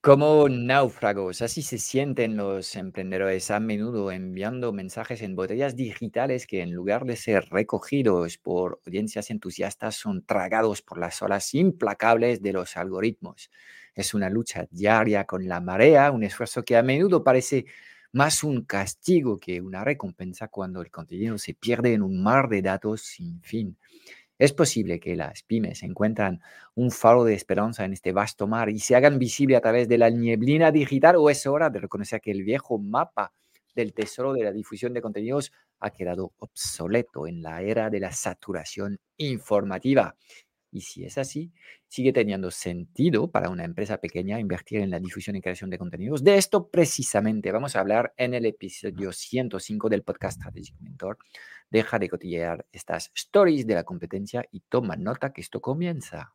Como náufragos, así se sienten los emprendedores a menudo enviando mensajes en botellas digitales que en lugar de ser recogidos por audiencias entusiastas son tragados por las olas implacables de los algoritmos. Es una lucha diaria con la marea, un esfuerzo que a menudo parece más un castigo que una recompensa cuando el contenido se pierde en un mar de datos sin fin. Es posible que las pymes encuentran un faro de esperanza en este vasto mar y se hagan visible a través de la nieblina digital o es hora de reconocer que el viejo mapa del tesoro de la difusión de contenidos ha quedado obsoleto en la era de la saturación informativa. Y si es así, sigue teniendo sentido para una empresa pequeña invertir en la difusión y creación de contenidos. De esto precisamente vamos a hablar en el episodio 105 del podcast Strategic Mentor. Deja de cotillear estas stories de la competencia y toma nota que esto comienza.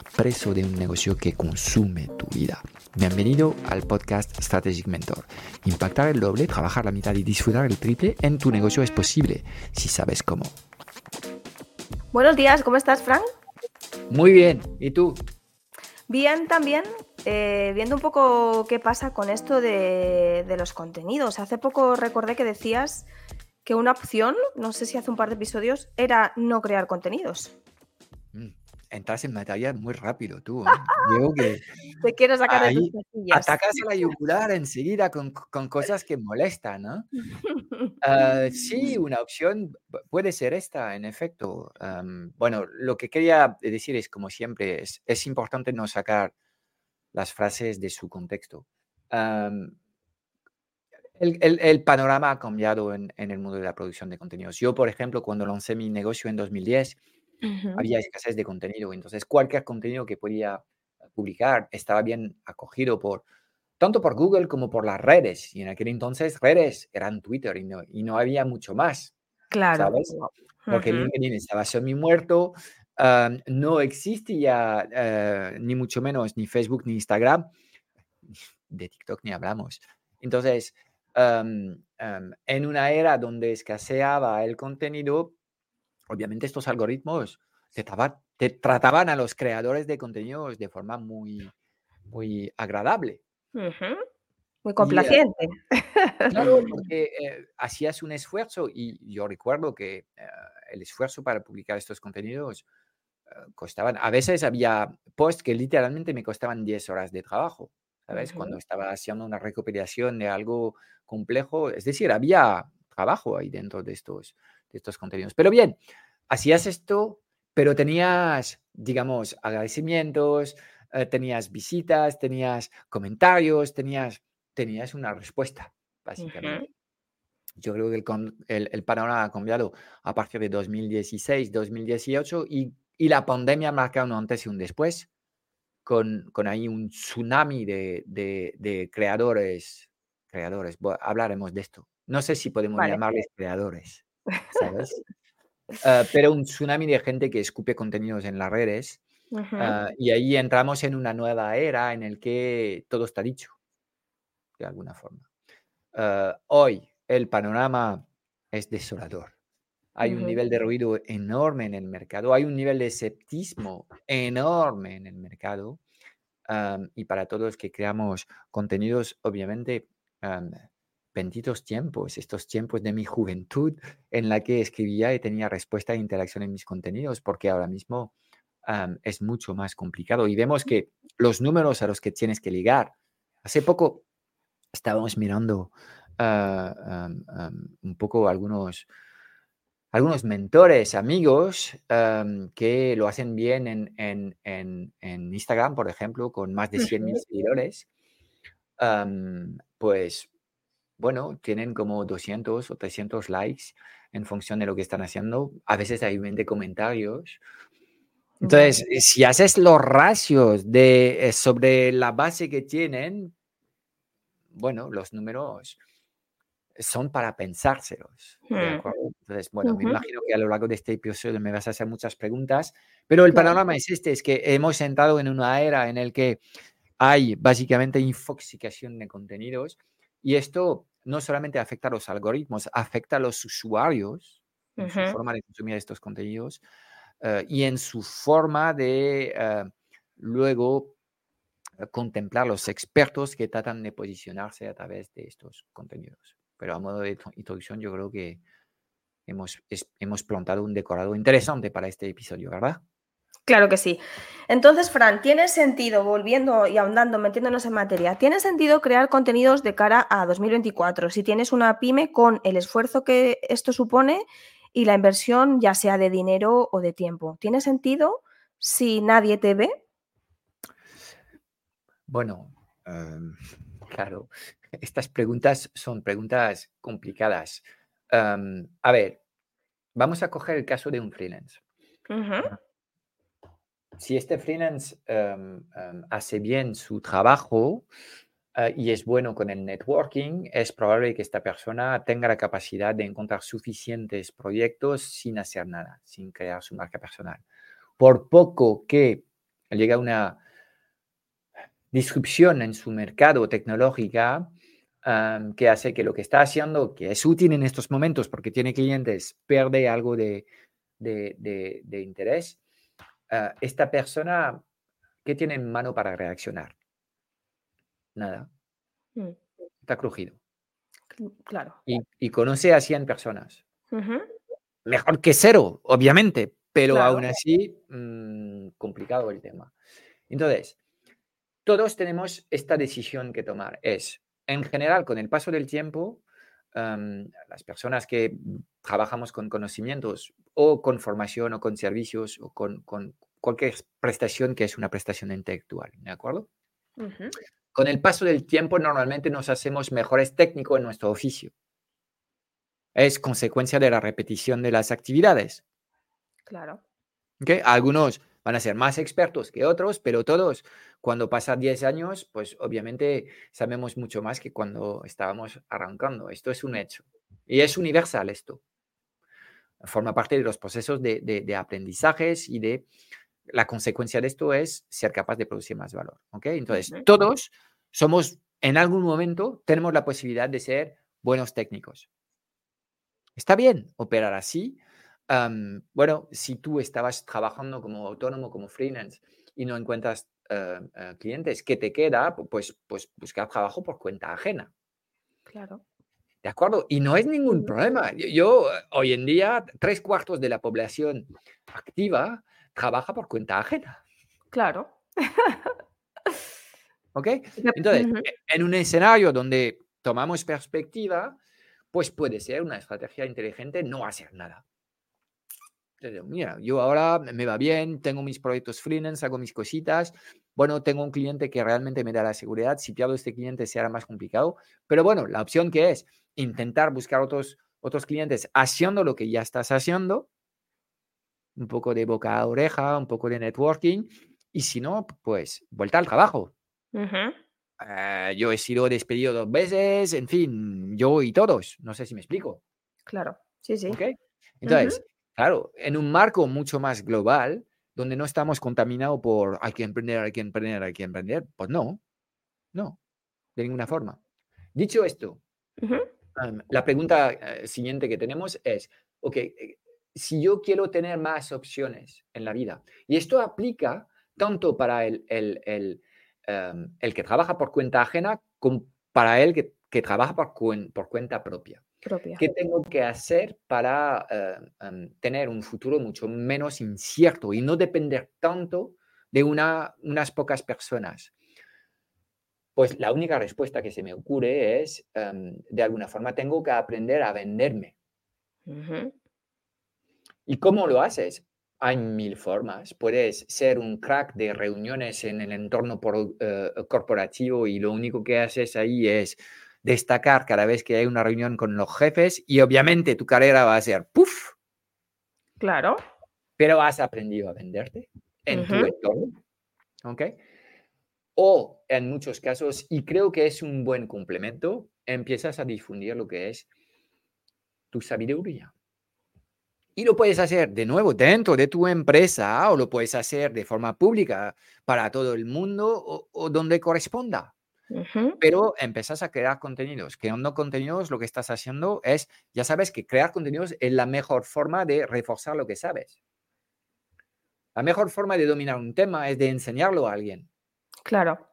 preso de un negocio que consume tu vida. Bienvenido al podcast Strategic Mentor. Impactar el doble, trabajar la mitad y disfrutar el triple en tu negocio es posible si sabes cómo. Buenos días, ¿cómo estás, Frank? Muy bien, ¿y tú? Bien, también eh, viendo un poco qué pasa con esto de, de los contenidos. Hace poco recordé que decías que una opción, no sé si hace un par de episodios, era no crear contenidos entras en materia muy rápido tú. ¿eh? Que Te quiero sacar de tus atacas a la yugular enseguida con, con cosas que molestan, ¿no? Ah, sí, una opción puede ser esta, en efecto. bueno, lo que quería decir es, como siempre, es, es importante no sacar las frases de su contexto. el, el, el, panorama ha cambiado en, en, el mundo de la producción de contenidos. Yo, por ejemplo, cuando lancé mi negocio en 2010, había escasez de contenido. Entonces, cualquier contenido que podía publicar estaba bien acogido por tanto por Google como por las redes. Y en aquel entonces redes eran Twitter y no, y no había mucho más. Claro. ¿Sabes? Porque LinkedIn estaba semi muerto, no existía uh, ni mucho menos ni Facebook ni Instagram. De TikTok ni hablamos. Entonces, um, en una era donde escaseaba el contenido, obviamente estos algoritmos te, trataban a los creadores de contenidos de forma muy, muy agradable. Muy complaciente. claro, porque eh, hacías un esfuerzo y yo recuerdo que eh, el esfuerzo para publicar estos contenidos eh, costaban, a veces había posts que literalmente me costaban 10 horas de trabajo, ¿sabes? Cuando estaba haciendo una recopilación de algo complejo, es decir, había trabajo ahí dentro de estos, de estos contenidos. Pero bien, hacías esto, pero tenías, digamos, agradecimientos, eh, tenías visitas, tenías comentarios, tenías, tenías una respuesta, básicamente. Yo creo que el, el, panorama ha cambiado a partir de 2016, 2018 y, y la pandemia marca un antes y un después, con, con ahí un tsunami de, de, de creadores, creadores, hablaremos de esto. No sé si podemos llamarles creadores, ¿sabes? Ah, pero un tsunami de gente que escupe contenidos en las redes. Ah, y ahí entramos en una nueva era en el que todo está dicho, de alguna forma. Ah, hoy el panorama es desolador. Hay un nivel de ruido enorme en el mercado, hay un nivel de escepticismo enorme en el mercado. y para todos los que creamos contenidos, obviamente, benditos tiempos, estos tiempos de mi juventud en la que escribía y tenía respuesta e interacción en mis contenidos, porque ahora mismo es mucho más complicado. Y vemos que los números a los que tienes que ligar, hace poco estábamos mirando ah, un poco algunos, algunos mentores, amigos que lo hacen bien en, en, en, en, Instagram, por ejemplo, con más de 100.000 seguidores, pues bueno, tienen como 200 o 300 likes en función de lo que están haciendo. A veces hay 20 comentarios. Entonces, si haces los ratios de, eh, sobre la base que tienen, bueno, los números son para pensárselos. Hmm. Entonces, bueno, me imagino que a lo largo de este episodio me vas a hacer muchas preguntas, pero el panorama es este, es que hemos entrado en una era en la que hay básicamente infoxicación de contenidos y esto no solamente afecta a los algoritmos, afecta a los usuarios en su forma de consumir estos contenidos eh, y en su forma de eh, luego eh, contemplar los expertos que tratan de posicionarse a través de estos contenidos. Pero a modo de introducción, yo creo que hemos, hemos plantado un decorado interesante para este episodio, ¿verdad? Claro que sí. Entonces, Fran, ¿tiene sentido, volviendo y ahondando, metiéndonos en materia, ¿tiene sentido crear contenidos de cara a 2024? Si tienes una pyme con el esfuerzo que esto supone y la inversión, ya sea de dinero o de tiempo, ¿tiene sentido si nadie te ve? Bueno, em, claro, estas preguntas son preguntas complicadas. Em, a ver, vamos a coger el caso de un freelance. Si este freelance em, em, hace bien su trabajo eh, y es bueno con el networking, es probable que esta persona tenga la capacidad de encontrar suficientes proyectos sin hacer nada, sin crear su marca personal. Por poco que llegue una disrupción en su mercado tecnológica, que hace que lo que está haciendo, que es útil en estos momentos porque tiene clientes, pierde algo de, interés, ah, esta persona, ¿qué tiene en mano para reaccionar? Nada. Mm. Está crujido. Claro. Y, conoce a 100 personas. Mejor que cero, obviamente, pero aún así, mm, complicado el tema. Entonces, todos tenemos esta decisión que tomar. Es, en general, con el paso del tiempo, las personas que trabajamos con conocimientos o con formación o con servicios o con, cualquier prestación que es una prestación intelectual, ¿de acuerdo? Con el paso del tiempo normalmente nos hacemos mejores técnicos en nuestro oficio. Es consecuencia de la repetición de las actividades. Claro. ¿Okay? Algunos van a ser más expertos que otros, pero todos, cuando pasan 10 años, pues obviamente sabemos mucho más que cuando estábamos arrancando. Esto es un hecho. Y es universal esto. Forma parte de los procesos de, de, aprendizajes y de la consecuencia de esto es ser capaz de producir más valor. ¿ok? Entonces, todos somos, en algún momento, tenemos la posibilidad de ser buenos técnicos. Está bien operar así, bueno, si tú estabas trabajando como autónomo, como freelance y no encuentras eh, eh, clientes, ¿qué te queda? Pues, pues buscar trabajo por cuenta ajena. Claro. ¿De acuerdo? Y no es ningún problema. Yo, hoy en día, tres cuartos de la población activa trabaja por cuenta ajena. Claro. ¿Ok? Entonces, e, en un escenario donde tomamos perspectiva, pues puede ser una estrategia inteligente no hacer nada mira, yo ahora me va bien, tengo mis proyectos freelance, hago mis cositas. Bueno, tengo un cliente que realmente me da la seguridad. Si pierdo este cliente será más complicado. Pero bueno, la opción que es intentar buscar otros, otros clientes haciendo lo que ya estás haciendo. Un poco de boca a oreja, un poco de networking. Y si no, pues vuelta al trabajo. Eh, yo he sido despedido dos veces, en fin, yo y todos. No sé si me explico. Claro, sí, sí. ¿Okay? Entonces, Claro, en un marco mucho más global, donde no estamos contaminados por hay que emprender, hay que emprender, hay que emprender, pues no, no, de ninguna forma. Dicho esto, la pregunta eh, siguiente que tenemos es, ok, eh, si yo quiero tener más opciones en la vida, y esto aplica tanto para el, el, el, em, el que trabaja por cuenta ajena como para el que, que trabaja por, por cuenta propia. ¿Qué tengo que hacer para eh, em, tener un futuro mucho menos incierto y no depender tanto de una, unas pocas personas? Pues la única respuesta que se me ocurre es, em, de alguna forma, tengo que aprender a venderme. ¿Y cómo lo haces? Hay mil formas. Puedes ser un crack de reuniones en el entorno eh, corporativo y lo único que haces ahí es destacar cada vez que hay una reunión con los jefes y obviamente tu carrera va a ser puff. Claro. Pero has aprendido a venderte en tu entorno. ¿Ok? O en muchos casos, y creo que es un buen complemento, empiezas a difundir lo que es tu sabiduría. Y lo puedes hacer de nuevo dentro de tu empresa o lo puedes hacer de forma pública para todo el mundo o, donde corresponda. Pero empezás a crear contenidos. Creando contenidos, lo que estás haciendo es, ya sabes que crear contenidos es la mejor forma de reforzar lo que sabes. La mejor forma de dominar un tema es de enseñarlo a alguien. Claro.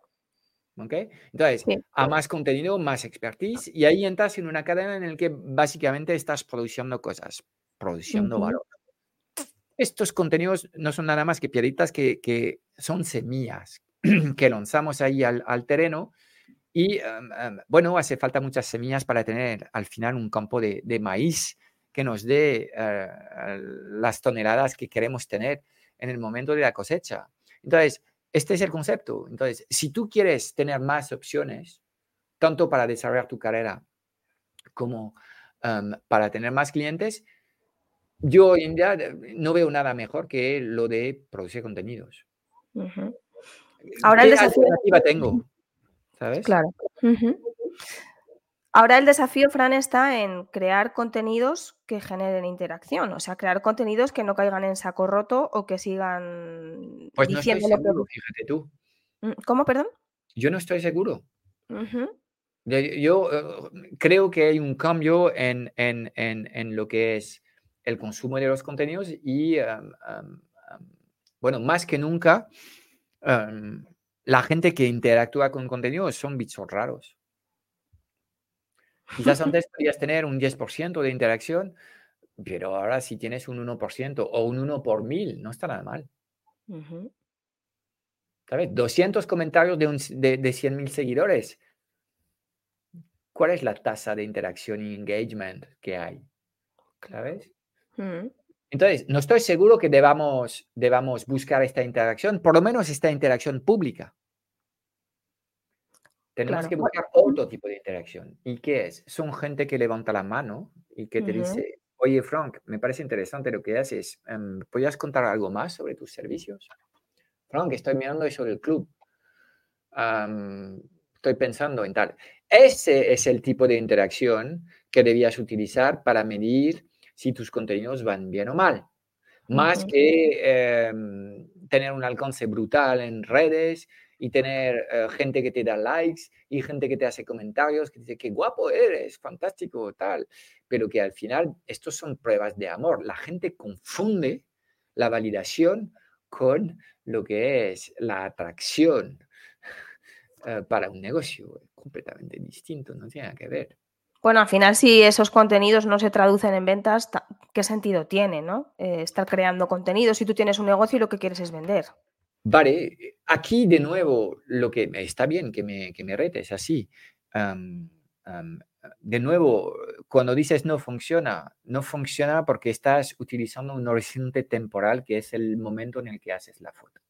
¿Ok? Entonces, a más contenido, más expertise, y ahí entras en una cadena en la que básicamente estás produciendo cosas, produciendo valor. Estos contenidos no son nada más que piedritas que, son semillas que lanzamos ahí al, terreno. Y em, em, bueno, hace falta muchas semillas para tener al final un campo de, maíz que nos dé eh, las toneladas que queremos tener en el momento de la cosecha. Entonces, este es el concepto. Entonces, si tú quieres tener más opciones, tanto para desarrollar tu carrera como para tener más clientes, yo hoy en día eh, no veo nada mejor que lo de producir contenidos. Ahora el desafío... alternativa tengo? ¿Sabes? Claro. Ahora el desafío, Fran, está en crear contenidos que generen interacción, o sea, crear contenidos que no caigan en saco roto o que sigan pues no estoy seguro, fíjate tú. Mm, ¿Cómo, perdón? Yo no estoy seguro. Yo, eh, creo que hay un cambio en, lo que es el consumo de los contenidos y, bueno, más que nunca, la gente que interactúa con contenidos son bichos raros. Quizás antes podías tener un 10% de interacción, pero ahora si tienes un 1% o un 1 por mil, no está nada mal. ¿Sabes? 200 comentarios de, un, de, 100.000 seguidores. ¿Cuál es la tasa de interacción y engagement que hay? ¿Sabes? Mm. Entonces, no estoy seguro que debamos, debamos buscar esta interacción, por lo menos esta interacción pública. Tenemos que buscar otro tipo de interacción. ¿Y qué es? Son gente que levanta la mano y que te dice, oye Frank, me parece interesante lo que haces. Em, ¿Podrías contar algo más sobre tus servicios? Frank, estoy mirando eso del club. estoy pensando en tal. Ese es el tipo de interacción que debías utilizar para medir si tus contenidos van bien o mal. Más que em, tener un alcance brutal en redes y tener eh, gente que te da likes y gente que te hace comentarios, que dice, qué guapo eres, fantástico, tal. Pero que al final, estos son pruebas de amor. La gente confunde la validación con lo que es la atracción eh, para un negocio. completamente distinto, no tiene nada que ver. Bueno, al final, si esos contenidos no se traducen en ventas, ¿qué sentido tiene, no? Eh, estar creando contenidos si tú tienes un negocio y lo que quieres es vender. Vale, aquí de nuevo, lo que está bien que me, que me retes así. de nuevo, cuando dices no funciona, no funciona porque estás utilizando un horizonte temporal que es el momento en el que haces la foto.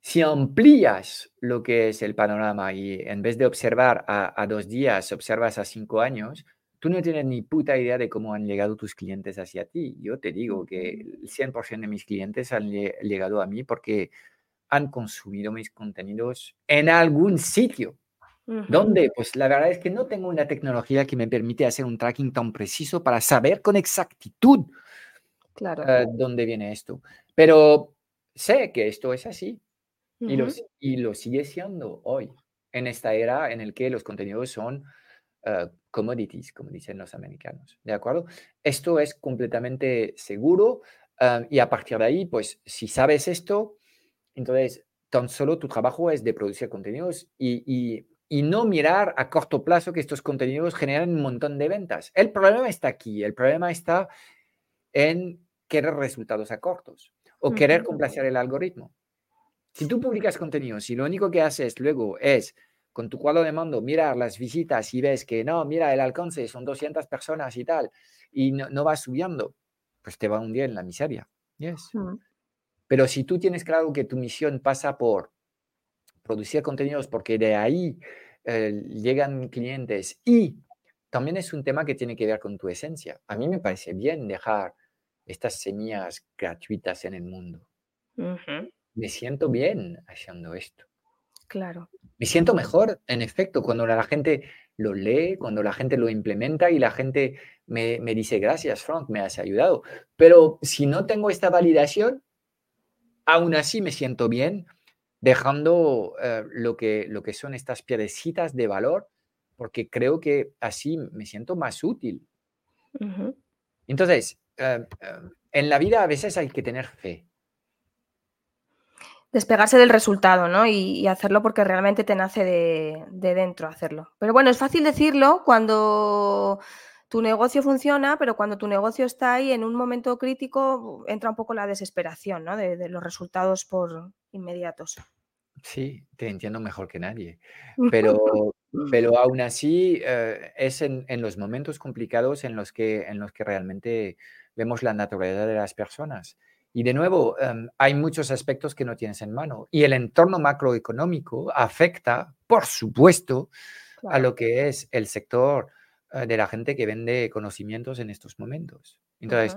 Si amplías lo que es el panorama y en vez de observar a, a dos días, observas a cinco años, tú no tienes ni puta idea de cómo han llegado tus clientes hacia ti. Yo te digo que el 100% de mis clientes han llegado a mí porque han consumido mis contenidos en algún sitio. ¿Dónde? Pues la verdad es que no tengo una tecnología que me permite hacer un tracking tan preciso para saber con exactitud claro. Eh, dónde viene esto. Pero sé que esto es así y, lo, y lo sigue siendo hoy, en esta era en la que los contenidos son uh, commodities, como dicen los americanos. ¿De acuerdo? Esto es completamente seguro ah, y a partir de ahí, pues si sabes esto, entonces tan solo tu trabajo es de producir contenidos y, y, y, no mirar a corto plazo que estos contenidos generan un montón de ventas. El problema está aquí, el problema está en querer resultados a cortos o querer complacer el algoritmo. Si tú publicas contenidos y lo único que haces luego es con tu cuadro de mando, mirar las visitas y ves que no, mira, el alcance son 200 personas y tal, y no, no va subiendo, pues te va a hundir en la miseria. Yes. Mm. Pero si tú tienes claro que tu misión pasa por producir contenidos porque de ahí eh, llegan clientes y también es un tema que tiene que ver con tu esencia. A mí me parece bien dejar estas semillas gratuitas en el mundo. Me siento bien haciendo esto. Claro. Me siento mejor, en efecto, cuando la gente lo lee, cuando la gente lo implementa y la gente me, me dice, gracias, Frank, me has ayudado. Pero si no tengo esta validación, aún así me siento bien dejando eh, lo, que, lo que son estas piedecitas de valor, porque creo que así me siento más útil. Entonces, eh, eh, en la vida a veces hay que tener fe. Despegarse del resultado, ¿no? Y, y hacerlo porque realmente te nace de, de dentro hacerlo. Pero bueno, es fácil decirlo cuando tu negocio funciona, pero cuando tu negocio está ahí en un momento crítico, entra un poco la desesperación, ¿no? De, de los resultados por inmediatos. Sí, te entiendo mejor que nadie. Pero, pero aún así eh, es en, en los momentos complicados en los que, en los que realmente vemos la naturaleza de las personas. Y de nuevo, em, hay muchos aspectos que no tienes en mano. Y el entorno macroeconómico afecta, por supuesto, a lo que es el sector eh, de la gente que vende conocimientos en estos momentos. Entonces,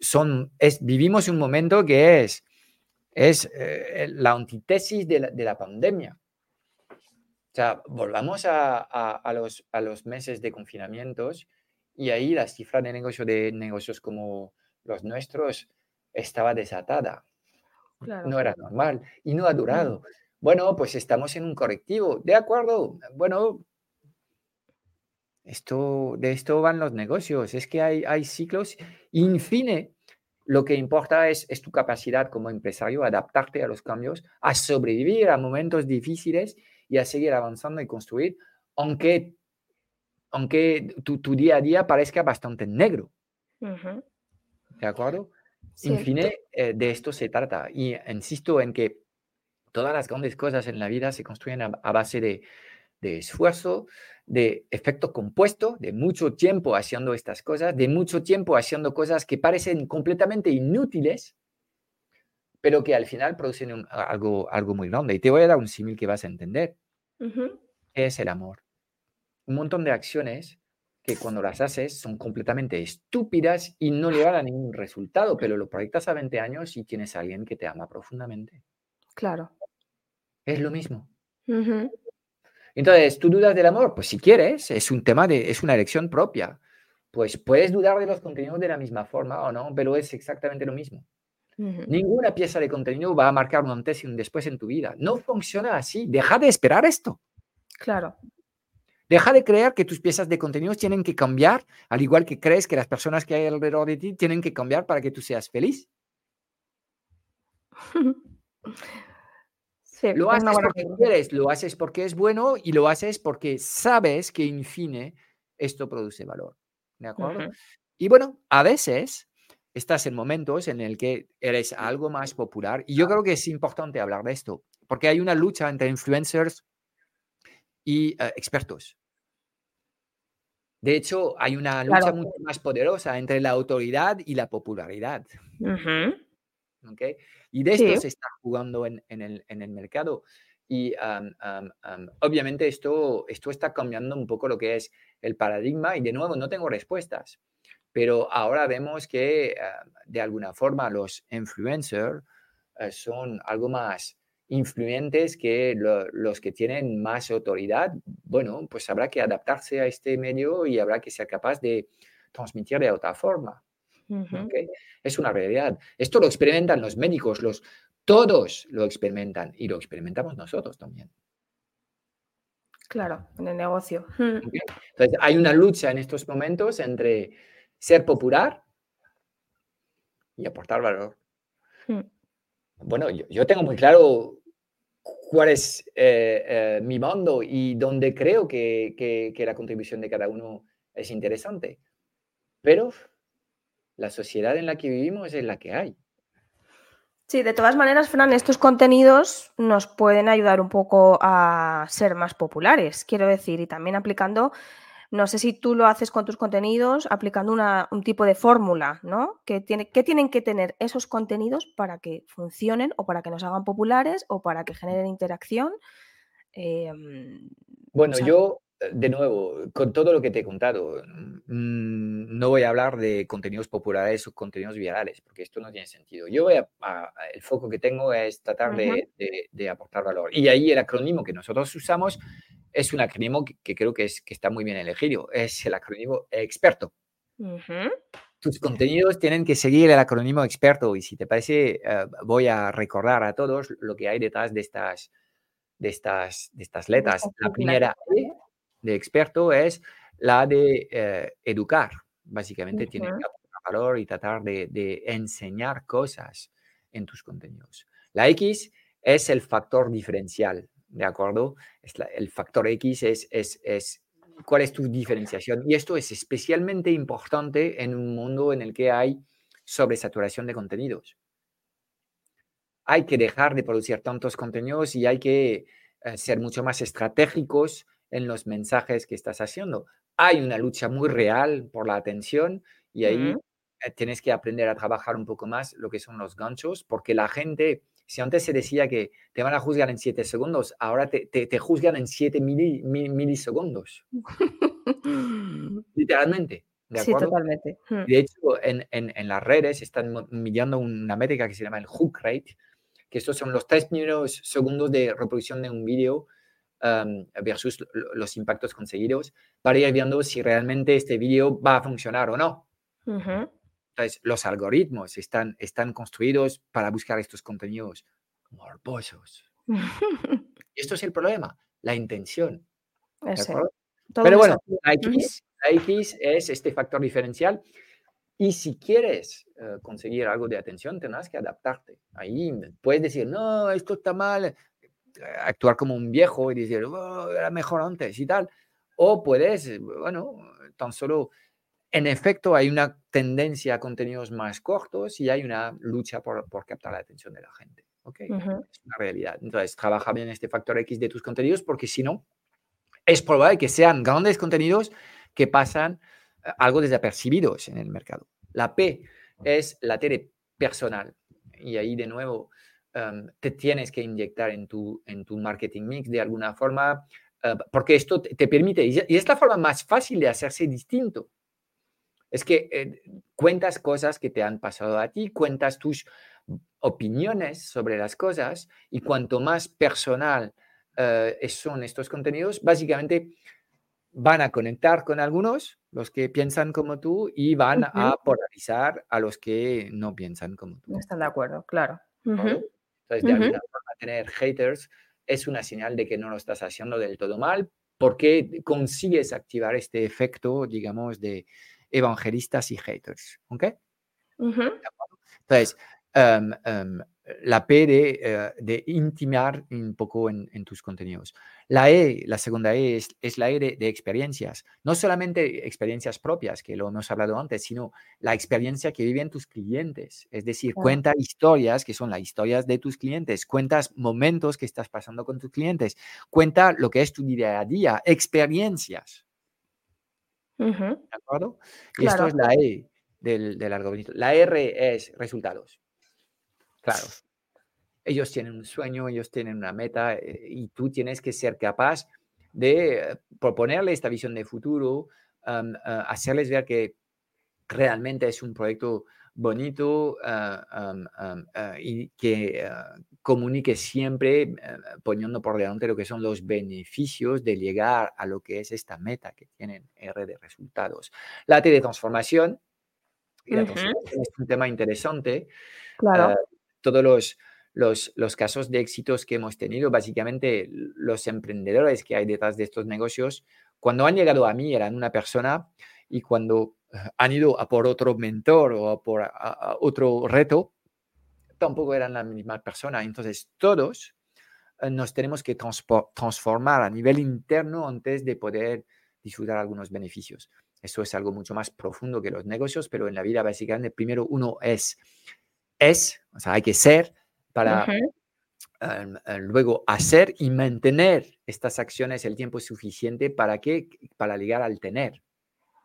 son, es, vivimos un momento que es, es eh, la antítesis de la, de la pandemia. O sea, volvamos a, a- a los, a los meses de confinamientos y ahí la cifra de negocio de negocios como los nuestros estaba desatada. Claro. No era normal y no ha durado. Bueno, pues estamos en un correctivo. De acuerdo. Bueno, esto, de esto van los negocios. Es que hay, hay ciclos. Fin, lo que importa es, es tu capacidad como empresario, adaptarte a los cambios, a sobrevivir a momentos difíciles y a seguir avanzando y construir, aunque, aunque tu, tu día a día parezca bastante negro. ujú. ¿De acuerdo? En fin, eh, de esto se trata. Y insisto en que todas las grandes cosas en la vida se construyen a, a base de, de esfuerzo, de efecto compuesto, de mucho tiempo haciendo estas cosas, de mucho tiempo haciendo cosas que parecen completamente inútiles, pero que al final producen un- algo, algo muy grande. Y te voy a dar un símil que vas a entender. ujú. ¿Qué es el amor? Un montón de acciones que cuando las haces son completamente estúpidas y no llevan a ningún resultado, pero lo proyectas a 20 años y tienes a alguien que te ama profundamente. Claro. Es lo mismo. Ujú, Entonces, ¿tú dudas del amor? Pues si quieres, es un tema de, es una elección propia. Pues puedes dudar de los contenidos de la misma forma o no, pero es exactamente lo mismo. ujú. Ninguna pieza de contenido va a marcar un antes y un después en tu vida. No funciona así. Deja de esperar esto. Claro. Deja de creer que tus piezas de contenidos tienen que cambiar, al igual que crees que las personas que hay alrededor de ti tienen que cambiar para que tú seas feliz. Sí, Lo es haces porque quieres, lo haces porque es bueno y lo haces porque sabes que, en fin, esto produce valor. ¿De acuerdo? Y bueno, a veces estás en momentos en el que eres algo más popular y yo creo que es importante hablar de esto, porque hay una lucha entre influencers y eh, expertos. De hecho, hay una lucha Claro. mucho más poderosa entre la autoridad y la popularidad. Ujú, ¿ok? Y de esto Sí. se está jugando en, en el, en el mercado. Y am, am, am, obviamente esto, esto está cambiando un poco lo que es el paradigma y de nuevo no tengo respuestas, pero ahora vemos que ah, de alguna forma los influencers eh, son algo más influyentes que lo- los que tienen más autoridad. Bueno, pues habrá que adaptarse a este medio y habrá que ser capaz de transmitir de otra forma. Es una realidad. Esto lo experimentan los médicos, los, todos lo experimentan y lo experimentamos nosotros también. Claro, en el negocio. Mm, ¿ok? Entonces, hay una lucha en estos momentos entre ser popular y aportar valor. mm. Bueno, yo, yo tengo muy claro cuál es eh, eh, mi mando y dónde creo que, que- la contribución de cada uno es interesante. Pero la sociedad en la que vivimos es la que hay. Sí, de todas maneras, Fran, estos contenidos nos pueden ayudar un poco a ser más populares, quiero decir, y también aplicando, no sé si tú lo haces con tus contenidos, aplicando un tipo de fórmula, ¿no? ¿Qué, tiene, ¿Qué tienen que tener esos contenidos para que funcionen o para que nos hagan populares o para que generen interacción? Em, bueno, yo de nuevo, con todo lo que te he contado, mm, no voy a hablar de contenidos populares o contenidos virales, porque esto no tiene sentido. Yo voy a, el foco que tengo es tratar de, aportar valor. Y ahí el acrónimo que nosotros usamos es un acrónimo que, creo que, es, que está muy bien elegido. Es el acrónimo experto. Tus contenidos tienen que seguir el acrónimo experto. Y si te parece, eh, voy a recordar a todos lo que hay detrás de estas, de estas, de estas letras. La primera E de experto es la de eh, educar. Básicamente tiene que aportar valor y tratar de, enseñar cosas en tus contenidos. La X es el factor diferencial, ¿de acuerdo? el factor X es, es, es cuál es tu diferenciación. Y esto es especialmente importante en un mundo en el que hay sobresaturación de contenidos. Hay que dejar de producir tantos contenidos y hay que eh, ser mucho más estratégicos en los mensajes que estás haciendo. Hay una lucha muy real por la atención y ahí eh, tienes que aprender a trabajar un poco más lo que son los ganchos, porque la gente, si antes se decía que te van a juzgar en 7 segundos, ahora te, te, juzgan en 7 milisegundos. Literalmente. ¿de sí, totalmente. De hecho, en, en, en, las redes están midiendo una métrica que se llama el hook rate, que estos son los 3 primeros segundos de reproducción de un vídeo versus los impactos conseguidos para ir viendo si realmente este vídeo va a funcionar o no. Entonces, los algoritmos están, están construidos para buscar estos contenidos morbosos. esto es el problema, la intención. Pero bueno, la X, X, es este factor diferencial. Y si quieres eh, conseguir algo de atención, tendrás que adaptarte. Ahí puedes decir, no, esto está mal, actuar como un viejo y decir, oh, era mejor antes y tal. O puedes, bueno, tan solo, en efecto, hay una tendencia a contenidos más cortos y hay una lucha por, por captar la atención de la gente. ¿ok? Es una realidad. Entonces, trabaja bien este factor X de tus contenidos porque si no, es probable que sean grandes contenidos que pasan eh, algo desapercibidos en el mercado. La P es la T personal. Y ahí de nuevo, Em, te tienes que inyectar en tu, en tu marketing mix de alguna forma, eh, porque esto te, permite, y es la forma más fácil de hacerse distinto. Es que eh, cuentas cosas que te han pasado a ti, cuentas tus opiniones sobre las cosas y cuanto más personal eh, son estos contenidos, básicamente van a conectar con algunos, los que piensan como tú, y van a polarizar a los que no piensan como tú. No están de acuerdo, claro. Entonces, de alguna forma, tener haters es una señal de que no lo estás haciendo del todo mal, porque consigues activar este efecto, digamos, de evangelistas y haters. ¿Ok? Entonces, em, em, la P de, eh, de, intimar un poco en, tus contenidos. La E, la segunda E, es, la E de, experiencias. No solamente experiencias propias, que lo hemos hablado antes, sino la experiencia que viven tus clientes. Es decir, cuenta historias que son las historias de tus clientes, cuentas momentos que estás pasando con tus clientes, cuenta lo que es tu día a día, experiencias. ¿De acuerdo? Y esto es la E del, del algoritmo. La R es resultados. Claro. Ellos tienen un sueño, ellos tienen una meta eh, y tú tienes que ser capaz de proponerle esta visión de futuro, hacerles ver que realmente es un proyecto bonito ah, ah, y que ah, comunique siempre poniendo por delante lo que son los beneficios de llegar a lo que es esta meta que tienen R de resultados. La T de transformación, es un tema interesante. Claro todos los, los, los, casos de éxitos que hemos tenido, básicamente los emprendedores que hay detrás de estos negocios, cuando han llegado a mí eran una persona y cuando han ido a por otro mentor o por otro reto, tampoco eran la misma persona. Entonces, todos eh, nos tenemos que transformar a nivel interno antes de poder disfrutar algunos beneficios. Eso es algo mucho más profundo que los negocios, pero en la vida básicamente primero uno es es, o sea, hay que ser, para em, em, luego hacer y mantener estas acciones el tiempo suficiente para que para llegar al tener.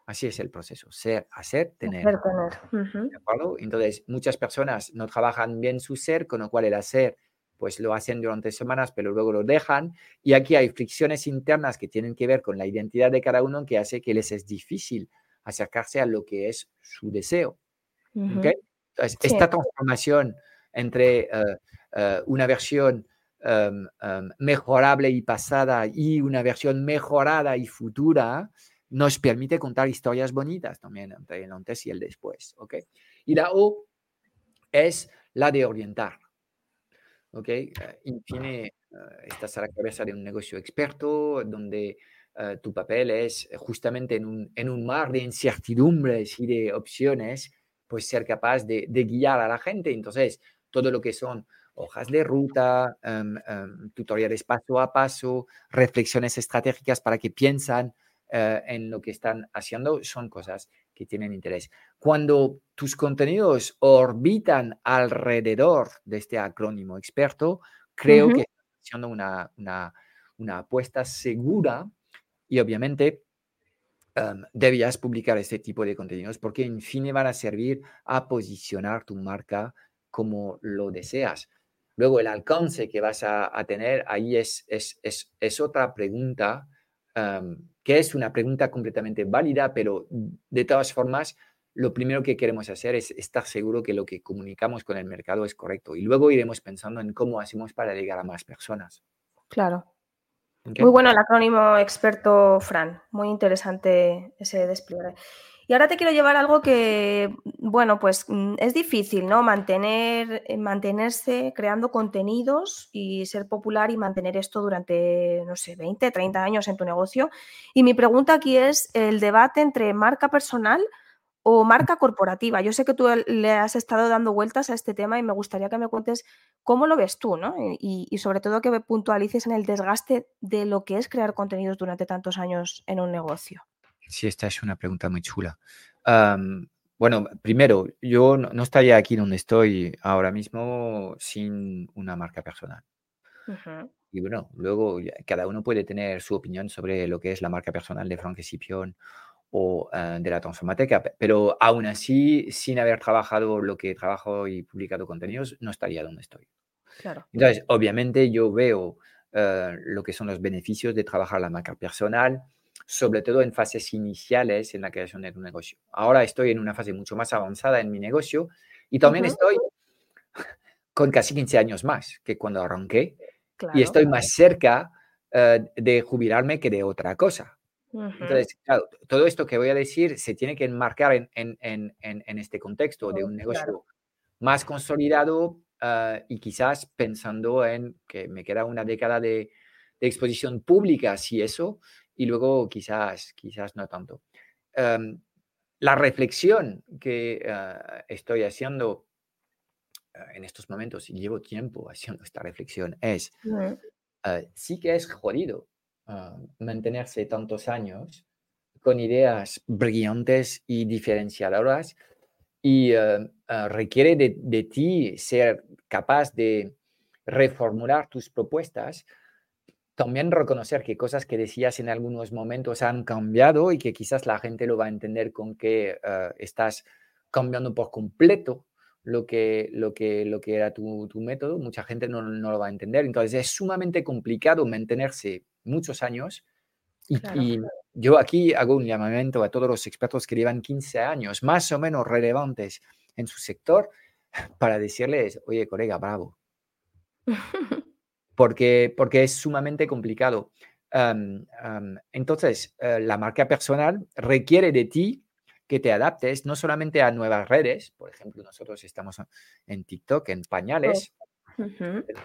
Así es el proceso, ser, hacer, tener. ¿De acuerdo? Entonces, muchas personas no trabajan bien su ser, con lo cual el hacer, pues lo hacen durante semanas, pero luego lo dejan. Y aquí hay fricciones internas que tienen que ver con la identidad de cada uno que hace que les es difícil acercarse a lo que es su deseo. Entonces, esta transformación entre eh, eh, una versión em, em, mejorable y pasada y una versión mejorada y futura nos permite contar historias bonitas también entre el antes y el después. ¿okay? Y la O es la de orientar. ¿ok? Eh, en fin, estás a la cabeza de un negocio experto donde tu papel es justamente en un, en un, mar de incertidumbres y de opciones, pues ser capaz de, de, guiar a la gente. Entonces, todo lo que son hojas de ruta, em, em, tutoriales paso a paso, reflexiones estratégicas para que piensan eh, en lo que están haciendo, son cosas que tienen interés. Cuando tus contenidos orbitan alrededor de este acrónimo experto, creo que estás haciendo una, una, una apuesta segura y obviamente um, debías publicar este tipo de contenidos porque en fin van a servir a posicionar tu marca como lo deseas. Luego el alcance que vas a, tener ahí es, es, es, otra pregunta que es una pregunta completamente válida, pero de todas formas lo primero que queremos hacer es estar seguro que lo que comunicamos con el mercado es correcto y luego iremos pensando en cómo hacemos para llegar a más personas. Claro, muy bueno el acrónimo experto Fran, muy interesante ese despliegue. Y ahora te quiero llevar algo que, bueno, pues mm, es difícil, ¿no? Mantener, eh, mantenerse creando contenidos y ser popular y mantener esto durante, no sé, 20, 30 años en tu negocio. Y mi pregunta aquí es el debate entre marca personal o marca corporativa. Yo sé que tú le has estado dando vueltas a este tema y me gustaría que me cuentes cómo lo ves tú, ¿no? Y, sobre todo que me puntualices en el desgaste de lo que es crear contenidos durante tantos años en un negocio. Sí, esta es una pregunta muy chula. bueno, primero, yo no, estaría aquí donde estoy ahora mismo sin una marca personal. Y bueno, luego cada uno puede tener su opinión sobre lo que es la marca personal de Frank Escipión o eh, de la transformateca, pero aún así, sin haber trabajado lo que trabajo y publicado contenidos, no estaría donde estoy. Claro. Entonces, obviamente yo veo eh, lo que son los beneficios de trabajar la marca personal, sobre todo en fases iniciales en la creación de un negocio. Ahora estoy en una fase mucho más avanzada en mi negocio y también estoy con casi 15 años más que cuando arranqué y estoy más cerca eh, de jubilarme que de otra cosa. Entonces, claro, todo esto que voy a decir se tiene que enmarcar en, en, en, en este contexto de un negocio más consolidado ah, y quizás pensando en que me queda una década de, de exposición pública, si eso, y luego quizás, quizás no tanto. la reflexión que ah, estoy haciendo ah, en estos momentos, y llevo tiempo haciendo esta reflexión, es, sí que es jodido mantenerse tantos años con ideas brillantes y diferenciadoras y requiere de, ti ser capaz de reformular tus propuestas, también reconocer que cosas que decías en algunos momentos han cambiado y que quizás la gente lo va a entender con que eh, estás cambiando por completo lo que, lo que, lo que era tu, método, mucha gente no, no, lo va a entender. Entonces es sumamente complicado mantenerse muchos años. Y, yo aquí hago un llamamiento a todos los expertos que llevan 15 años más o menos relevantes en su sector para decirles, oye, colega, bravo. Porque, porque es sumamente complicado. entonces, eh, la marca personal requiere de ti que te adaptes no solamente a nuevas redes, por ejemplo, nosotros estamos en TikTok, en pañales,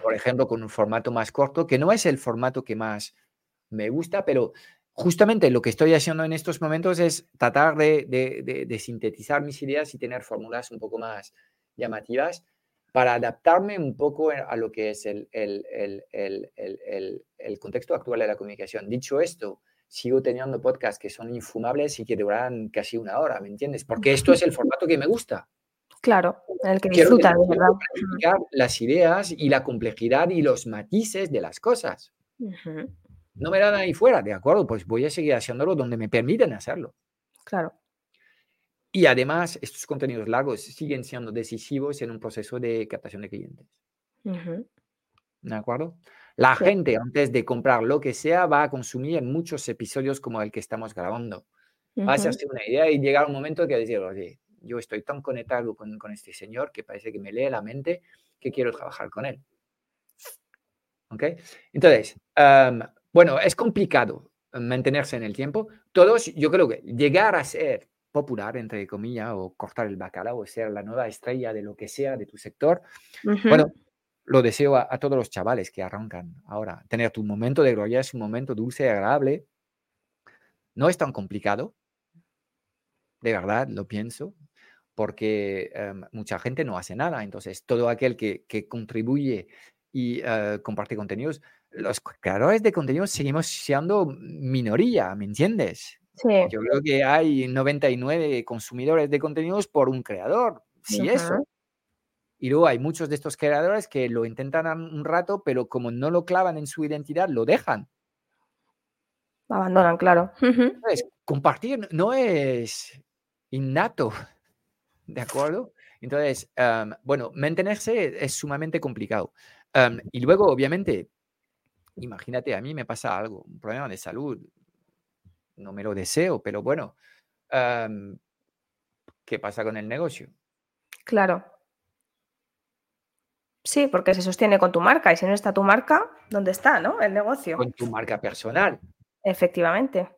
por ejemplo, con un formato más corto, que no es el formato que más me gusta, pero justamente lo que estoy haciendo en estos momentos es tratar de, sintetizar mis ideas y tener fórmulas un poco más llamativas para adaptarme un poco a lo que es el, el, contexto actual de la comunicación. Dicho esto, sigo teniendo podcasts que son infumables y que duran casi una hora, ¿me entiendes? Porque esto es el formato que me gusta. Claro, el que disfruta, ¿verdad? Las ideas y la complejidad y los matices de las cosas. No me dan ahí fuera, de acuerdo, pues voy a seguir haciéndolo donde me permiten hacerlo. Claro. Y además, estos contenidos largos siguen siendo decisivos en un proceso de captación de clientes. ¿De acuerdo? La gente, antes de comprar lo que sea, va a consumir muchos episodios como el que estamos grabando. Va a hacerse una idea y llegar un momento que decir, oye, yo estoy tan conectado con, con, este señor que parece que me lee la mente que quiero trabajar con él. ¿Ok? Entonces, bueno, es complicado mantenerse en el tiempo. Todos, yo creo que llegar a ser popular, entre comillas, o cortar el bacalao, o ser la nueva estrella de lo que sea de tu sector, bueno, lo deseo a, todos los chavales que arrancan ahora. Tener tu momento de gloria es un momento dulce y agradable. No es tan complicado, de verdad, lo pienso, porque em, mucha gente no hace nada. Entonces, todo aquel que, que contribuye y eh, comparte contenidos, los creadores de contenidos seguimos siendo minoría, ¿me entiendes? Yo creo que hay 99 consumidores de contenidos por un creador, si eso. Y luego hay muchos de estos creadores que lo intentan un rato, pero como no lo clavan en su identidad, lo dejan. Abandonan, claro. compartir no es innato, ¿de acuerdo? Entonces, bueno, mantenerse es sumamente complicado. y luego, obviamente, imagínate, a mí me pasa algo, un problema de salud, no me lo deseo, pero bueno, ¿qué pasa con el negocio? Claro. Sí, porque se sostiene con tu marca y si no está tu marca, ¿dónde está, no? El negocio. Con tu marca personal. Efectivamente.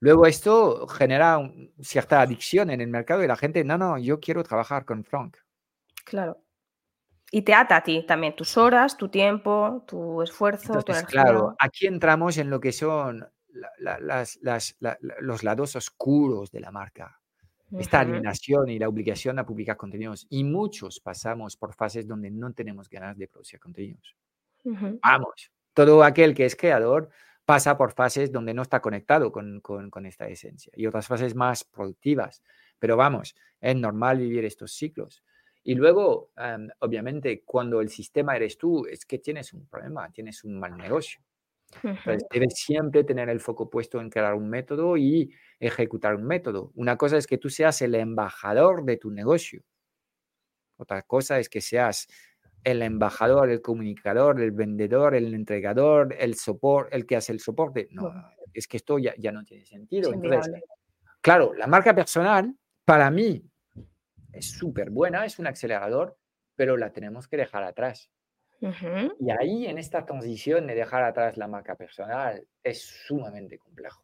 Luego esto genera cierta adicción en el mercado y la gente, no, no, yo quiero trabajar con Frank. Claro. Y te ata a ti también, tus horas, tu tiempo, tu esfuerzo, tu energía. Claro, aquí entramos en lo que son los lados oscuros de la marca. Esta alineación y la obligación a publicar contenidos. Y muchos pasamos por fases donde no tenemos ganas de producir contenidos. Vamos, todo aquel que es creador pasa por fases donde no está conectado con, con, esta esencia y otras fases más productivas. Pero vamos, es normal vivir estos ciclos. Y luego, obviamente, cuando el sistema eres tú, es que tienes un problema, tienes un mal negocio. Entonces, debes siempre tener el foco puesto en crear un método y ejecutar un método. Una cosa es que tú seas el embajador de tu negocio. Otra cosa es que seas el embajador, el comunicador, el vendedor, el entregador, el soporte, el que hace el soporte. No, es que esto ya, ya no tiene sentido. Entonces, claro, la marca personal, para mí, es súper buena, es un acelerador, pero la tenemos que dejar atrás. Y ahí, en esta transición de dejar atrás la marca personal, es sumamente complejo.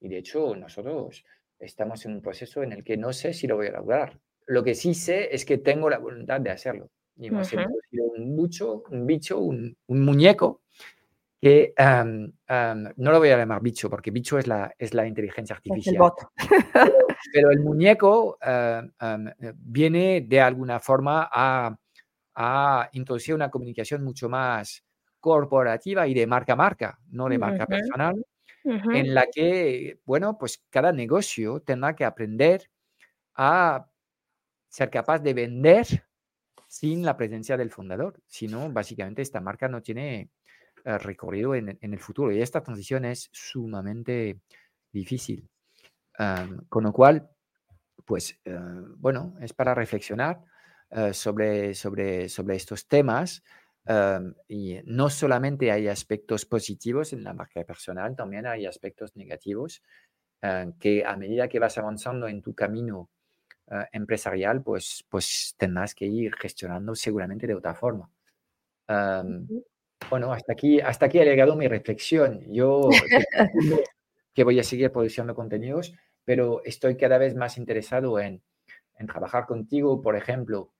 Y de hecho, nosotros estamos en un proceso en el que no sé si lo voy a lograr. Lo que sí sé es que tengo la voluntad de hacerlo. Y hemos un, mucho, un bicho, un, muñeco, que no lo voy a llamar bicho, porque bicho es la, es la inteligencia artificial. Pero, el muñeco viene de alguna forma a a introducir una comunicación mucho más corporativa y de marca a marca, no de marca personal, en la que, bueno, pues cada negocio tendrá que aprender a ser capaz de vender sin la presencia del fundador. Si no, básicamente esta marca no tiene eh, recorrido en, el futuro y esta transición es sumamente difícil. con lo cual, pues, eh, bueno, es para reflexionar eh, sobre, sobre, sobre estos temas. Em, y no solamente hay aspectos positivos en la marca personal, también hay aspectos negativos eh, que a medida que vas avanzando en tu camino eh, empresarial, pues, pues tendrás que ir gestionando seguramente de otra forma. Em, bueno, hasta aquí, hasta aquí ha llegado mi reflexión. Yo que voy a seguir produciendo contenidos, pero estoy cada vez más interesado en, en trabajar contigo, por ejemplo,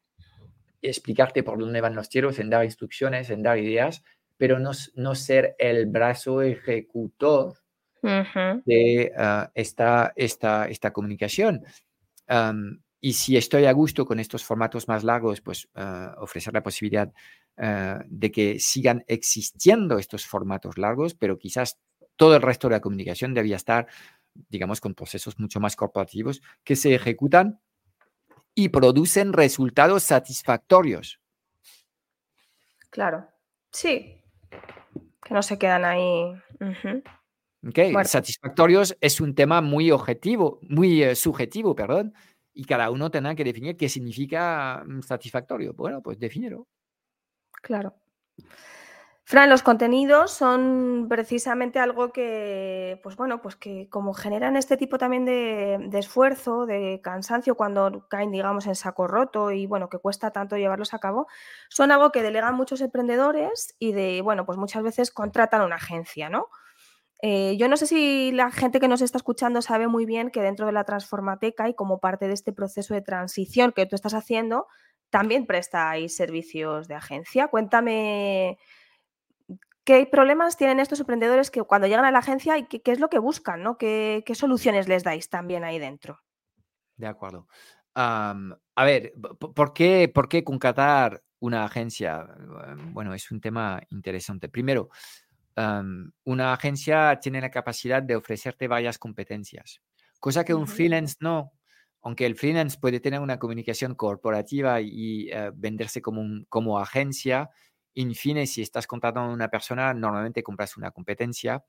explicarte por dónde van los tiros, en dar instrucciones, en dar ideas, pero no, no ser el brazo ejecutor de ah, esta, esta, esta comunicación. y si estoy a gusto con estos formatos más largos, pues ah, ofrecer la posibilidad ah, de que sigan existiendo estos formatos largos, pero quizás todo el resto de la comunicación debía estar, digamos, con procesos mucho más corporativos que se ejecutan y producen resultados satisfactorios. Claro, sí, que no se quedan ahí. Satisfactorios es un tema muy objetivo, muy eh, subjetivo, perdón, y cada uno tendrá que definir qué significa mm, satisfactorio. Bueno, pues defínelo. Claro. Fran, los contenidos son precisamente algo que, pues bueno, pues que como generan este tipo también de, esfuerzo, de cansancio cuando caen, digamos, en saco roto y bueno, que cuesta tanto llevarlos a cabo, son algo que delegan muchos emprendedores y de, bueno, pues muchas veces contratan una agencia, ¿no? Eh, yo no sé si la gente que nos está escuchando sabe muy bien que dentro de la Transformateca y como parte de este proceso de transición que tú estás haciendo, también prestáis servicios de agencia. Cuéntame ¿Qué problemas tienen estos emprendedores que cuando llegan a la agencia y qué, es lo que buscan? ¿no? ¿Qué, soluciones les dais también ahí dentro? De acuerdo. a ver, ¿por qué, ¿por qué contratar una agencia? Bueno, es un tema interesante. Primero, una agencia tiene la capacidad de ofrecerte varias competencias, cosa que un freelance no. Aunque el freelance puede tener una comunicación corporativa y, eh, venderse como, como agencia, en fin, si estás contratando a una persona, normalmente compras una competencia.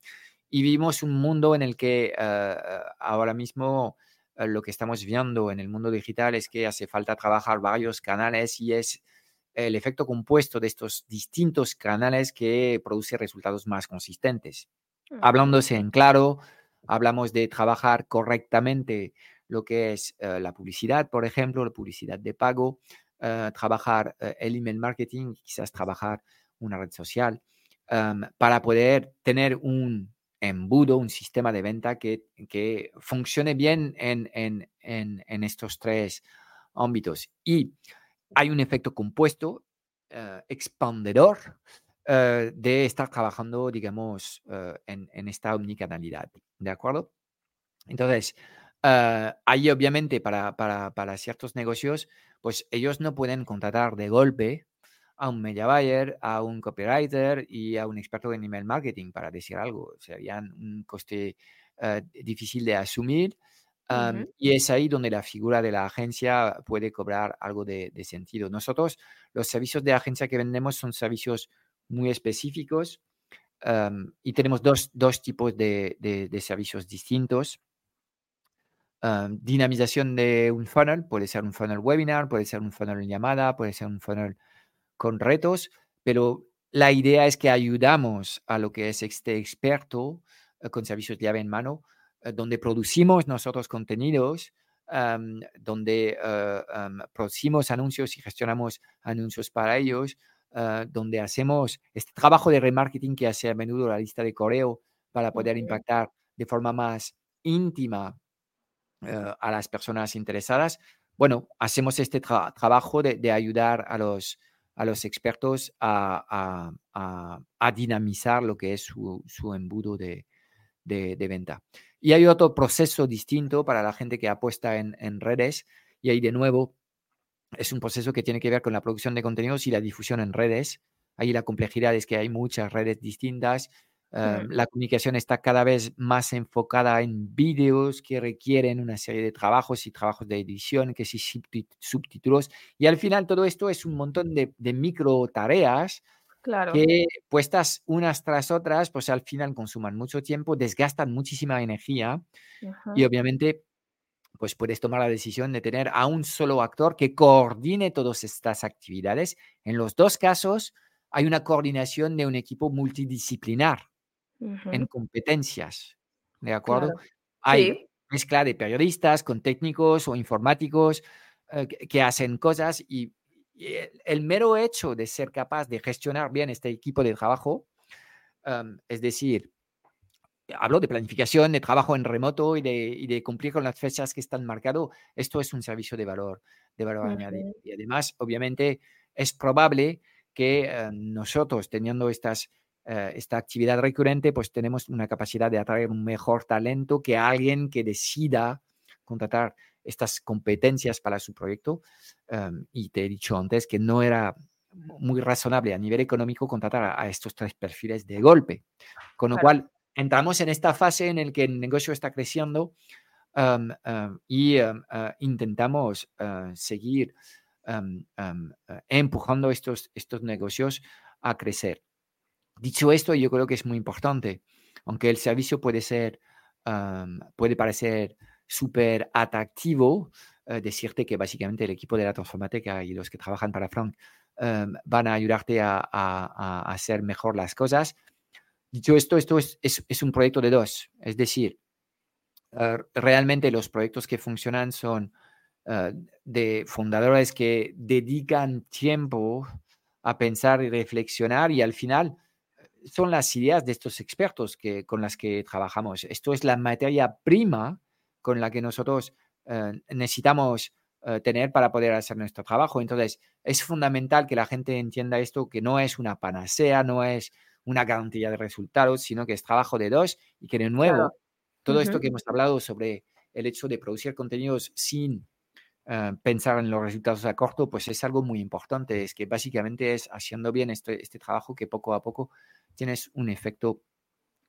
Y vivimos un mundo en el que eh, ahora mismo eh, lo que estamos viendo en el mundo digital es que hace falta trabajar varios canales y es el efecto compuesto de estos distintos canales que produce resultados más consistentes. Hablándose en claro, hablamos de trabajar correctamente lo que es eh, la publicidad, por ejemplo, la publicidad de pago, eh, trabajar eh, el email marketing, quizás trabajar una red social, em, para poder tener un embudo, un sistema de venta que, que funcione bien en, en, en, estos tres ámbitos. Y hay un efecto compuesto, uh, expandedor, de estar trabajando, digamos, en, en, esta omnicanalidad. ¿De acuerdo? Entonces, ahí obviamente para, para, para ciertos negocios pues ellos no pueden contratar de golpe a un media buyer, a un copywriter y a un experto en email marketing para decir algo. Sería un coste eh, difícil de asumir. Y es ahí donde la figura de la agencia puede cobrar algo de, sentido. Nosotros, los servicios de agencia que vendemos son servicios muy específicos y tenemos dos, dos tipos de, de servicios distintos dinamización de un funnel, puede ser un funnel webinar, puede ser un funnel en llamada, puede ser un funnel con retos, pero la idea es que ayudamos a lo que es este experto eh, con servicios llave en mano, eh, donde producimos nosotros contenidos, donde eh, producimos anuncios y gestionamos anuncios para ellos, donde hacemos este trabajo de remarketing que hace a menudo la lista de correo para poder impactar de forma más íntima eh, a las personas interesadas. Bueno, hacemos este trabajo de, ayudar a los, a los expertos a, dinamizar lo que es su, embudo de, venta. Y hay otro proceso distinto para la gente que apuesta en, en redes y ahí de nuevo es un proceso que tiene que ver con la producción de contenidos y la difusión en redes. Ahí la complejidad es que hay muchas redes distintas Em, la comunicación está cada vez más enfocada en vídeos que requieren una serie de trabajos y trabajos de edición, que si subtítulos. Y al final todo esto es un montón de, micro tareas que puestas unas tras otras, pues al final consuman mucho tiempo, desgastan muchísima energía y obviamente pues puedes tomar la decisión de tener a un solo actor que coordine todas estas actividades. En los dos casos hay una coordinación de un equipo multidisciplinar en competencias, ¿de acuerdo? Hay mezcla de periodistas con técnicos o informáticos eh, que, hacen cosas y, el, mero hecho de ser capaz de gestionar bien este equipo de trabajo, es decir, hablo de planificación, de trabajo en remoto y de, cumplir con las fechas que están marcadas, esto es un servicio de valor, de valor añadido. Y además, obviamente, es probable que eh, nosotros, teniendo estas eh, esta actividad recurrente, pues tenemos una capacidad de atraer un mejor talento que alguien que decida contratar estas competencias para su proyecto. Em, y te he dicho antes que no era muy razonable a nivel económico contratar a, estos tres perfiles de golpe. Con lo cual, entramos en esta fase en la que el negocio está creciendo y intentamos seguir empujando estos, estos negocios a crecer. Dicho esto, yo creo que es muy importante, aunque el servicio puede ser, puede parecer súper atractivo, eh, decirte que básicamente el equipo de la transformática y los que trabajan para Frank van a ayudarte a, hacer mejor las cosas. Dicho esto, esto es, es, un proyecto de dos, es decir, eh, realmente los proyectos que funcionan son eh, de fundadores que dedican tiempo a pensar y reflexionar y al final son las ideas de estos expertos que, con las que trabajamos. Esto es la materia prima con la que nosotros eh, necesitamos eh, tener para poder hacer nuestro trabajo. Entonces, es fundamental que la gente entienda esto, que no es una panacea, no es una garantía de resultados, sino que es trabajo de dos y que de nuevo, todo esto que hemos hablado sobre el hecho de producir contenidos sin eh, pensar en los resultados a corto, pues es algo muy importante. Es que básicamente es haciendo bien este, este trabajo que poco a poco tienes un efecto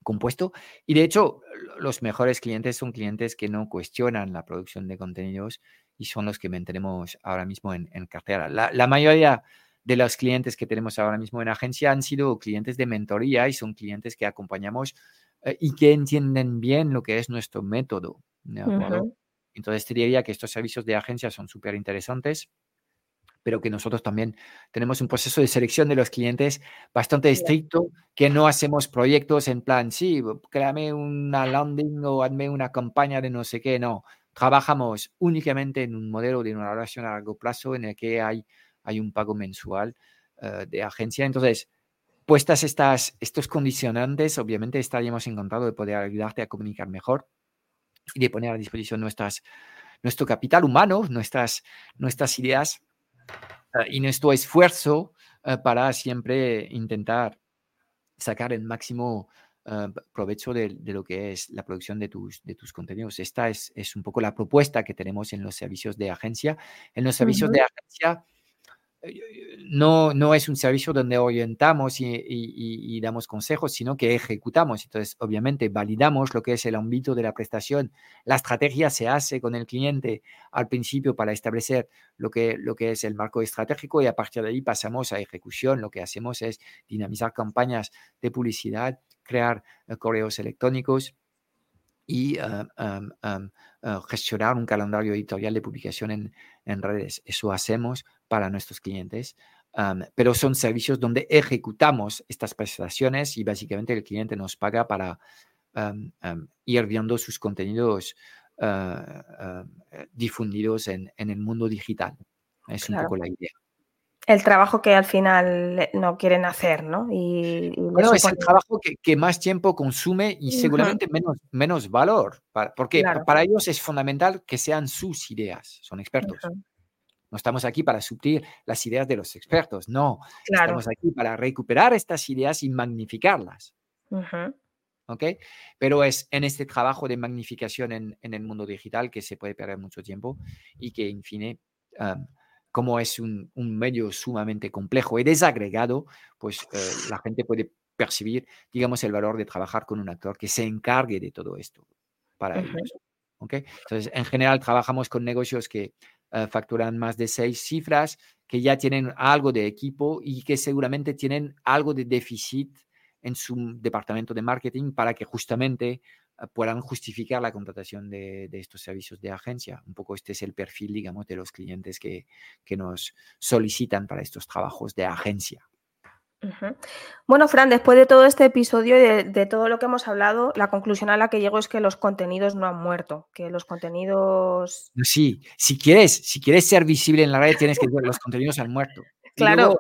compuesto. Y de hecho, los mejores clientes son clientes que no cuestionan la producción de contenidos y son los que mantenemos ahora mismo en, cartera. La, mayoría de los clientes que tenemos ahora mismo en agencia han sido clientes de mentoría y son clientes que acompañamos eh, y que entienden bien lo que es nuestro método. Entonces, te diría que estos servicios de agencia son súper interesantes pero que nosotros también tenemos un proceso de selección de los clientes bastante estricto, que no hacemos proyectos en plan, sí, créame una landing o hazme una campaña de no sé qué, no. Trabajamos únicamente en un modelo de una relación a largo plazo en el que hay, hay un pago mensual eh, de agencia. Entonces, puestas estas, estos condicionantes, obviamente estaríamos encantados de poder ayudarte a comunicar mejor y de poner a disposición nuestras, nuestro capital humano, nuestras, nuestras ideas Ah, y nuestro esfuerzo ah, para siempre intentar sacar el máximo ah, provecho de, lo que es la producción de tus, de tus contenidos. Esta es, es, un poco la propuesta que tenemos en los servicios de agencia. En los servicios de agencia no, no es un servicio donde orientamos y, damos consejos, sino que ejecutamos. Entonces, obviamente, validamos lo que es el ámbito de la prestación. La estrategia se hace con el cliente al principio para establecer lo que, lo que es el marco estratégico y a partir de ahí pasamos a ejecución. Lo que hacemos es dinamizar campañas de publicidad, crear eh, correos electrónicos y ah, ah, gestionar un calendario editorial de publicación en, en, redes. Eso hacemos para nuestros clientes, pero son servicios donde ejecutamos estas prestaciones y básicamente el cliente nos paga para ir viendo sus contenidos ah, difundidos en, en, el mundo digital. Es un poco la idea el trabajo que al final no quieren hacer, ¿no? Y, bueno, es el trabajo que, más tiempo consume y seguramente menos, menos valor, porque para ellos es fundamental que sean sus ideas, son expertos. No estamos aquí para suplir las ideas de los expertos, no. Estamos aquí para recuperar estas ideas y magnificarlas. ¿Ok? Pero es en este trabajo de magnificación en, el mundo digital que se puede perder mucho tiempo y que, en fin, como es un, medio sumamente complejo y desagregado, pues eh, la gente puede percibir, digamos, el valor de trabajar con un actor que se encargue de todo esto para ellos. Entonces, en general, trabajamos con negocios que eh, facturan más de seis cifras, que ya tienen algo de equipo y que seguramente tienen algo de déficit en su departamento de marketing para que justamente Ah, puedan justificar la contratación de, estos servicios de agencia. Un poco este es el perfil, digamos, de los clientes que, nos solicitan para estos trabajos de agencia. Bueno, Fran, después de todo este episodio y de, todo lo que hemos hablado, la conclusión a la que llego es que los contenidos no han muerto, que los contenidos... Sí, si quieres, si quieres ser visible en la red, tienes que decir los contenidos han muerto. Claro,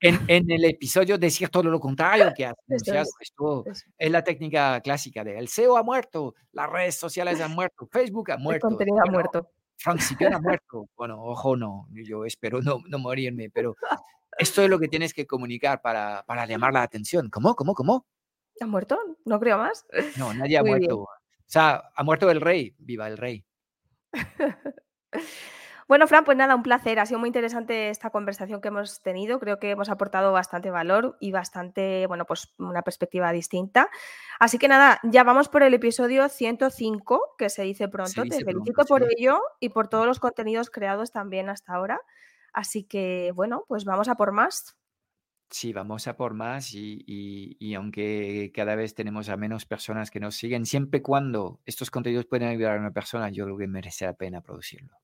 en, el episodio decir todo lo contrario que has Esto es la técnica clásica de el SEO ha muerto, las redes sociales han muerto, Facebook ha muerto. El contenido ha muerto. Frank ha muerto. Bueno, ojo, no, yo espero no, no morirme, pero esto es lo que tienes que comunicar para, para llamar la atención. ¿Cómo? ¿Cómo? ¿Cómo? ¿Ha muerto? No creo más. No, nadie ha muerto. O sea, ha muerto el rey. Viva el rey. Bueno, Fran, pues nada, un placer. Ha sido muy interesante esta conversación que hemos tenido. Creo que hemos aportado bastante valor y bastante, bueno, pues una perspectiva distinta. Así que nada, ya vamos por el episodio 105, que se dice pronto. Te felicito por ello y por todos los contenidos creados también hasta ahora. Así que, bueno, pues vamos a por más. Sí, vamos a por más y, aunque cada vez tenemos a menos personas que nos siguen, siempre y cuando estos contenidos pueden ayudar a una persona, yo creo que merece la pena producirlo.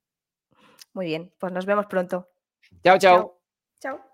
Muy bien, pues nos vemos pronto. Chao, chao. Chao.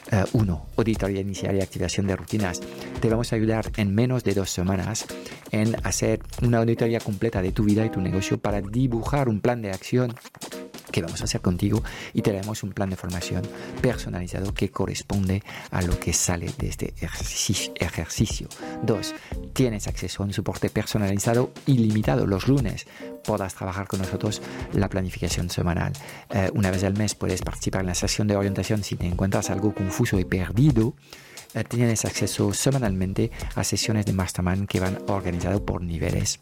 1. Uh, auditoría inicial y activación de rutinas. Te vamos a ayudar en menos de dos semanas en hacer una auditoría completa de tu vida y tu negocio para dibujar un plan de acción que vamos a hacer contigo y te daremos un plan de formación personalizado que corresponde a lo que sale de este ejercicio. Dos, tienes acceso a un soporte personalizado ilimitado los lunes. Podrás trabajar con nosotros la planificación semanal. Eh, una vez al mes puedes participar en la sesión de orientación si te encuentras algo confuso y perdido. Eh, tienes acceso semanalmente a sesiones de mastermind que van organizadas por niveles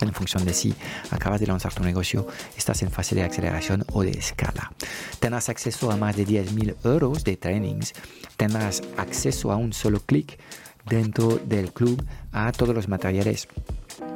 en función de si acabas de lanzar tu negocio, estás en fase de aceleración o de escala. Tendrás acceso a más de 10.000 euros de trainings. Tendrás acceso a un solo clic dentro del club a todos los materiales